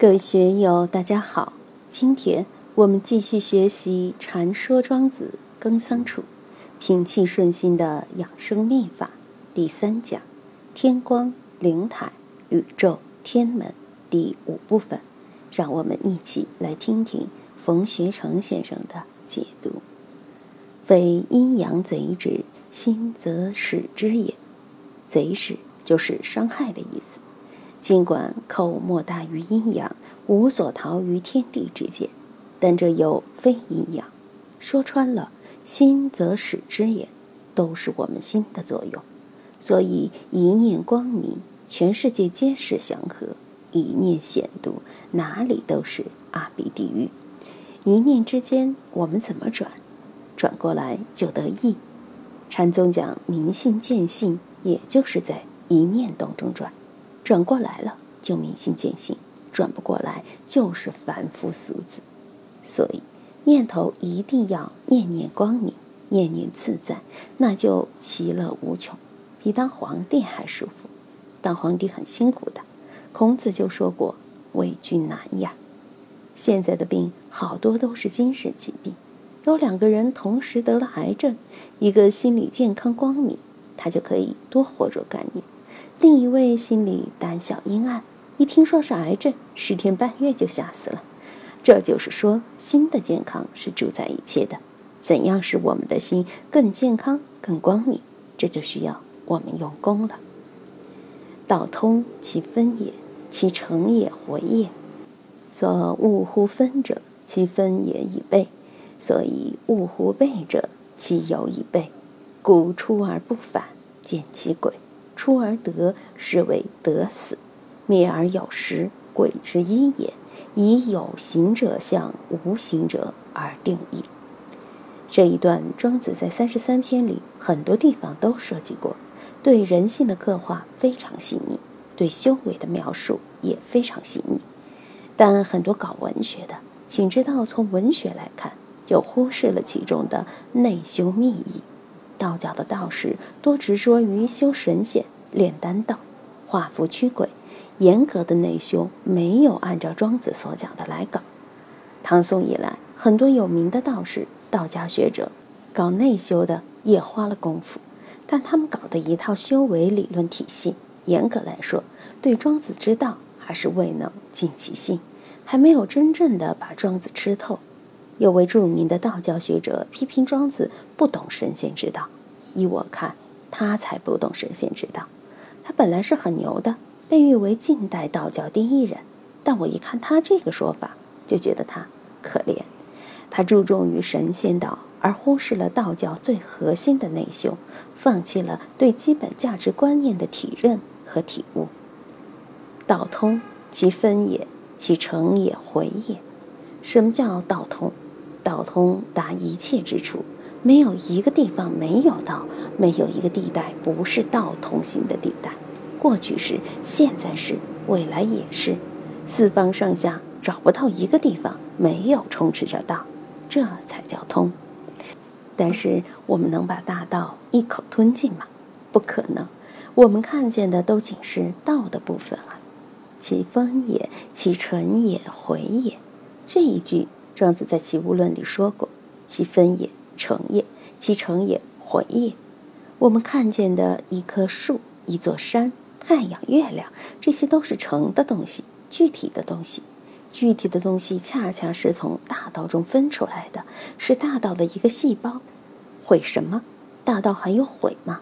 各位学友，大家好！今天我们继续学习《禅说庄子耕桑处，平气顺心的养生秘法》第三讲“天光灵台宇宙天门”第五部分。让我们一起来听听冯学成先生的解读：“非阴阳贼之心则使之也。贼是就是伤害的意思。”尽管口莫大于阴阳，无所逃于天地之间，但这又非阴阳。说穿了，心则使之也，都是我们心的作用。所以一念光明，全世界皆是祥和；一念险毒，哪里都是阿鼻地狱。一念之间，我们怎么转？转过来就得意。禅宗讲明心见性，也就是在一念当中转。转过来了就明心见性，转不过来就是凡夫俗子。所以念头一定要念念光明，念念自在，那就其乐无穷，比当皇帝还舒服。当皇帝很辛苦的，孔子就说过：“为君难呀。”现在的病好多都是精神疾病，有两个人同时得了癌症，一个心理健康光明，他就可以多活若干年。另一位心里胆小阴暗，一听说是癌症，十天半月就吓死了。这就是说，心的健康是主宰一切的。怎样使我们的心更健康、更光明？这就需要我们用功了。道通其分也，其成也回也。所恶乎分者，其分也已备；所以恶乎备者，其有已备。故出而不返，见其鬼。出而得，是为得死；灭而有时，鬼之一也。以有形者象无形者而定义。这一段，庄子在三十三篇里很多地方都涉及过，对人性的刻画非常细腻，对修为的描述也非常细腻。但很多搞文学的，请知道从文学来看，就忽视了其中的内修秘意。道教的道士多执着于修神仙、炼丹道、画符驱鬼，严格的内修没有按照庄子所讲的来搞。唐宋以来，很多有名的道士、道家学者搞内修的也花了功夫，但他们搞的一套修为理论体系，严格来说，对庄子之道还是未能尽其心，还没有真正的把庄子吃透。有位著名的道教学者批评庄子不懂神仙之道，依我看，他才不懂神仙之道。本来是很牛的，被誉为近代道教第一人，但我一看他这个说法，就觉得他可怜。他注重于神仙道，而忽视了道教最核心的内修，放弃了对基本价值观念的体认和体悟。道通其分也，其成也回也。什么叫道通？道通达一切之处，没有一个地方没有道，没有一个地带不是道通行的地带。过去是，现在是，未来也是。四方上下找不到一个地方没有充斥着道，这才叫通。但是我们能把大道一口吞进吗？不可能。我们看见的都仅是道的部分啊。其分也，其成也，回也。这一句。庄子在《齐物论》里说过：“其分也，成也；其成也，回也。”我们看见的一棵树、一座山、太阳、月亮，这些都是成的东西，具体的东西。具体的东西恰恰是从大道中分出来的，是大道的一个细胞。毁什么？大道还有毁吗？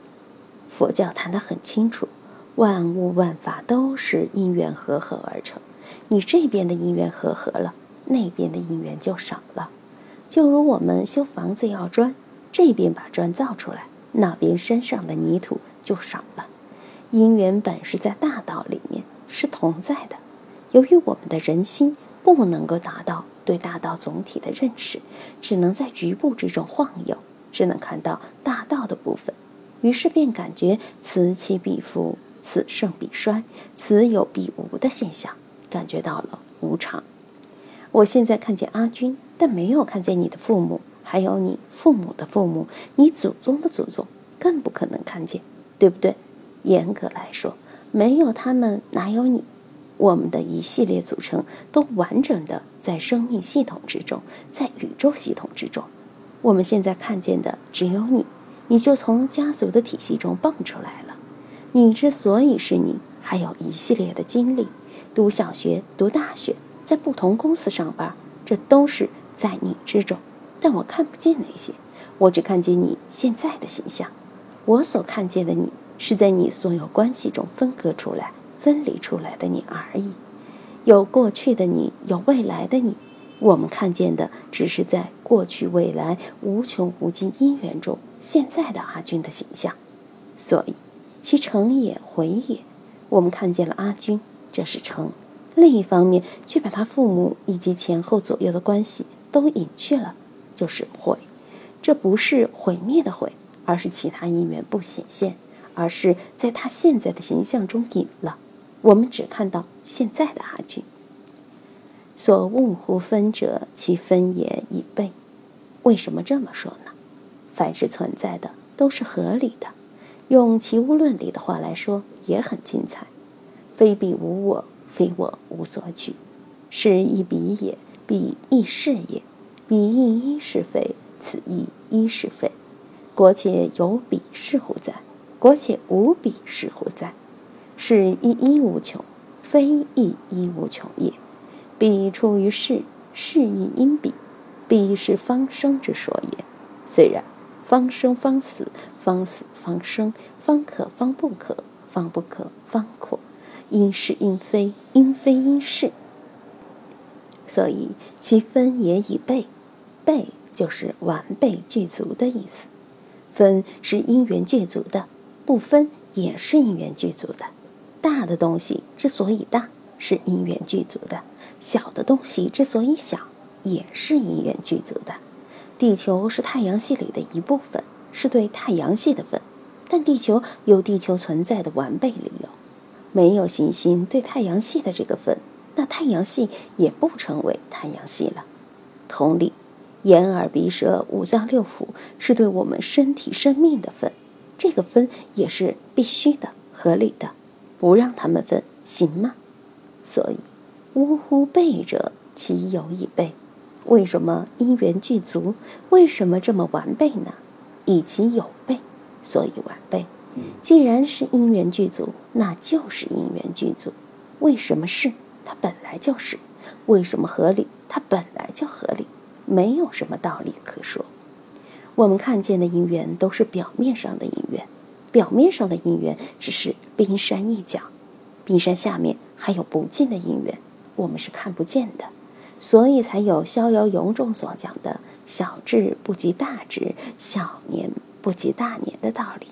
佛教谈得很清楚，万物万法都是因缘合合而成。你这边的因缘合合了。那边的因缘就少了，就如我们修房子要砖，这边把砖造出来，那边山上的泥土就少了。因缘本是在大道里面是同在的，由于我们的人心不能够达到对大道总体的认识，只能在局部之中晃悠，只能看到大道的部分，于是便感觉此起彼伏，此盛彼衰，此有彼无的现象，感觉到了无常。我现在看见阿君，但没有看见你的父母，还有你父母的父母，你祖宗的祖宗，更不可能看见，对不对？严格来说，没有他们，哪有你？我们的一系列组成都完整的在生命系统之中，在宇宙系统之中。我们现在看见的只有你，你就从家族的体系中蹦出来了。你之所以是你，还有一系列的经历：读小学、读大学，在不同公司上班，这都是在你之中。但我看不见那些，我只看见你现在的形象。我所看见的你，是在你所有关系中分割出来、分离出来的你而已。有过去的你，有未来的你。我们看见的只是在过去、未来无穷无尽因缘中现在的阿军的形象，所以其成也回也。我们看见了阿军，这是成；另一方面，却把他父母以及前后左右的关系都隐去了，就是毁。这不是毁灭的毁，而是其他因缘不显现，而是在他现在的形象中隐了。我们只看到现在的阿俊。所悟乎分者，其分也已备。为什么这么说呢？凡是存在的都是合理的。用《齐物论》里的话来说，也很精彩。非彼无我，非我无所取。是亦彼也，彼亦是也。彼亦一是非，此亦一是非。国且有彼是乎哉？国且无比是乎哉？是亦一无穷，非亦一无穷也。彼出于世，世亦因彼，彼是方生之说也。虽然方生方死，方死方生，方可方不可，方不可方阔，因是因非，因非因是。所以其分也已备，备就是完备具足的意思。分是因缘具足的，不分也是因缘具足的。大的东西之所以大，是因缘具足的。小的东西之所以小，也是因缘具足的。地球是太阳系里的一部分，是对太阳系的分，但地球有地球存在的完备理由。没有行星对太阳系的这个分，那太阳系也不成为太阳系了。同理，眼耳鼻舌五脏六腑是对我们身体生命的分，这个分也是必须的、合理的，不让他们分行吗？所以。呜呼！备者，其有以备。为什么因缘具足？为什么这么完备呢？以其有备，所以完备。既然是因缘具足，那就是因缘具足。为什么是？它本来就是。为什么合理？它本来就合理，没有什么道理可说。我们看见的因缘都是表面上的因缘，表面上的因缘只是冰山一角，冰山下面还有不尽的因缘。我们是看不见的，所以才有逍遥游中所讲的“小智不及大智，小年不及大年”的道理。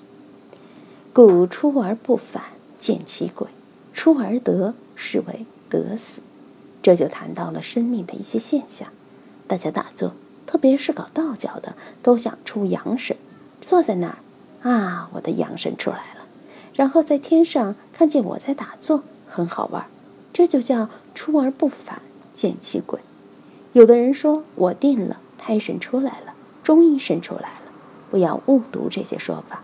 故出而不返，见其鬼；出而得，是为得死。这就谈到了生命的一些现象。大家打坐，特别是搞道教的，都想出阳神，坐在那儿啊，我的阳神出来了，然后在天上看见我在打坐，很好玩。这就叫出而不返，见其鬼。有的人说我定了，胎神出来了，中阴身出来了，不要误读这些说法。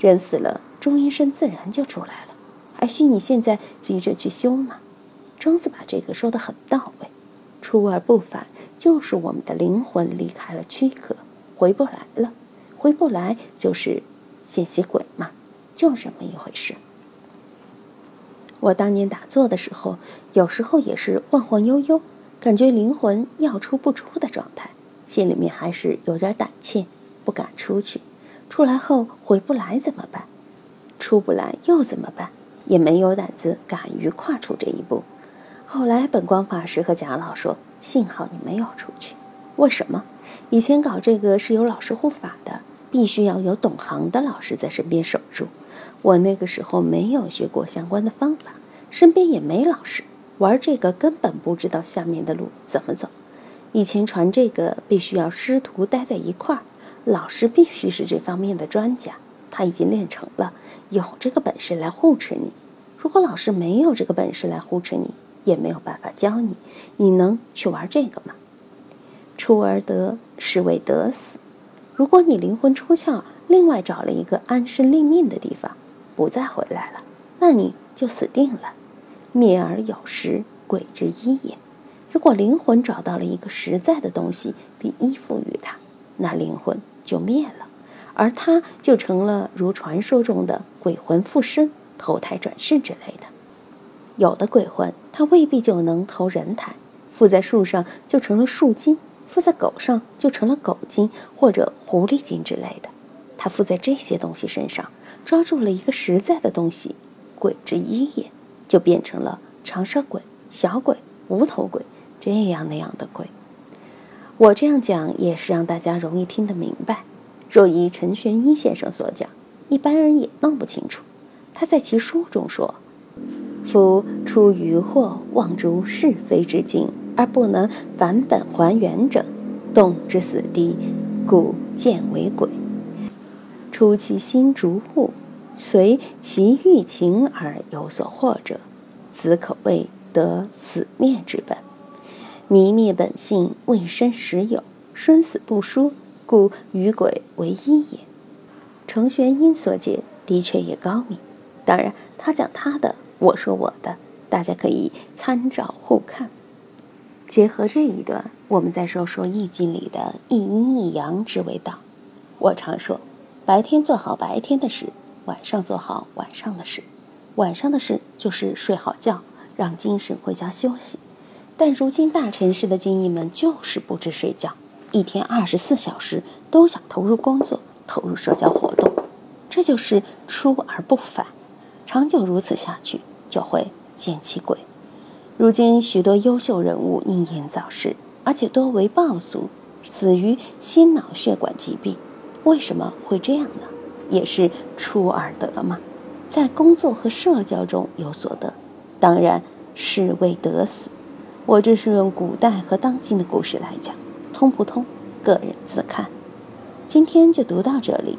人死了，中阴身自然就出来了，还需你现在急着去修吗？庄子把这个说得很到位。出而不返，就是我们的灵魂离开了躯壳，回不来了。回不来就是见其鬼嘛，就这么一回事。我当年打坐的时候，有时候也是晃晃悠悠，感觉灵魂要出不出的状态，心里面还是有点胆怯，不敢出去。出来后回不来怎么办？出不来又怎么办？也没有胆子敢于跨出这一步。后来本光法师和贾老说：“幸好你没有出去，为什么？以前搞这个是有老师护法的，必须要有懂行的老师在身边守住。”我那个时候没有学过相关的方法，身边也没老师，玩这个根本不知道下面的路怎么走。以前传这个必须要师徒待在一块儿，老师必须是这方面的专家，他已经练成了，有这个本事来护持你。如果老师没有这个本事来护持你，也没有办法教你，你能去玩这个吗？出而得，是为得死。如果你灵魂出窍，另外找了一个安身立命的地方。不再回来了，那你就死定了。灭而有实，鬼之一也。如果灵魂找到了一个实在的东西，并依附于它，那灵魂就灭了，而它就成了如传说中的鬼魂附身、投胎转世之类的。有的鬼魂，他未必就能投人胎，附在树上就成了树精，附在狗上就成了狗精或者狐狸精之类的。他附在这些东西身上，抓住了一个实在的东西，鬼之一也，就变成了长舌鬼、小鬼、无头鬼这样那样的鬼。我这样讲也是让大家容易听得明白。若依陈玄一先生所讲，一般人也弄不清楚。他在其书中说。夫出于惑，妄诸是非之境，而不能返本还原者，动之死地，故见为鬼。出其心逐物，随其欲情而有所惑者，此可谓得死灭之本。迷灭本性，未生实有，生死不殊，故与鬼为一也。程玄英所解的确也高明，当然他讲他的。我说我的，大家可以参照互看。结合这一段，我们再说说《易经》里的一阴一阳之谓道。我常说，白天做好白天的事，晚上做好晚上的事。晚上的事就是睡好觉，让精神回家休息。但如今大城市的精英们就是不知睡觉，一天二十四小时都想投入工作，投入社交活动，这就是出而不返。长久如此下去，就会见其鬼。如今许多优秀人物英年早逝，而且多为暴卒，死于心脑血管疾病。为什么会这样呢？也是出而得嘛，在工作和社交中有所得，当然是为得死。我这是用古代和当今的故事来讲，通不通，个人自看。今天就读到这里。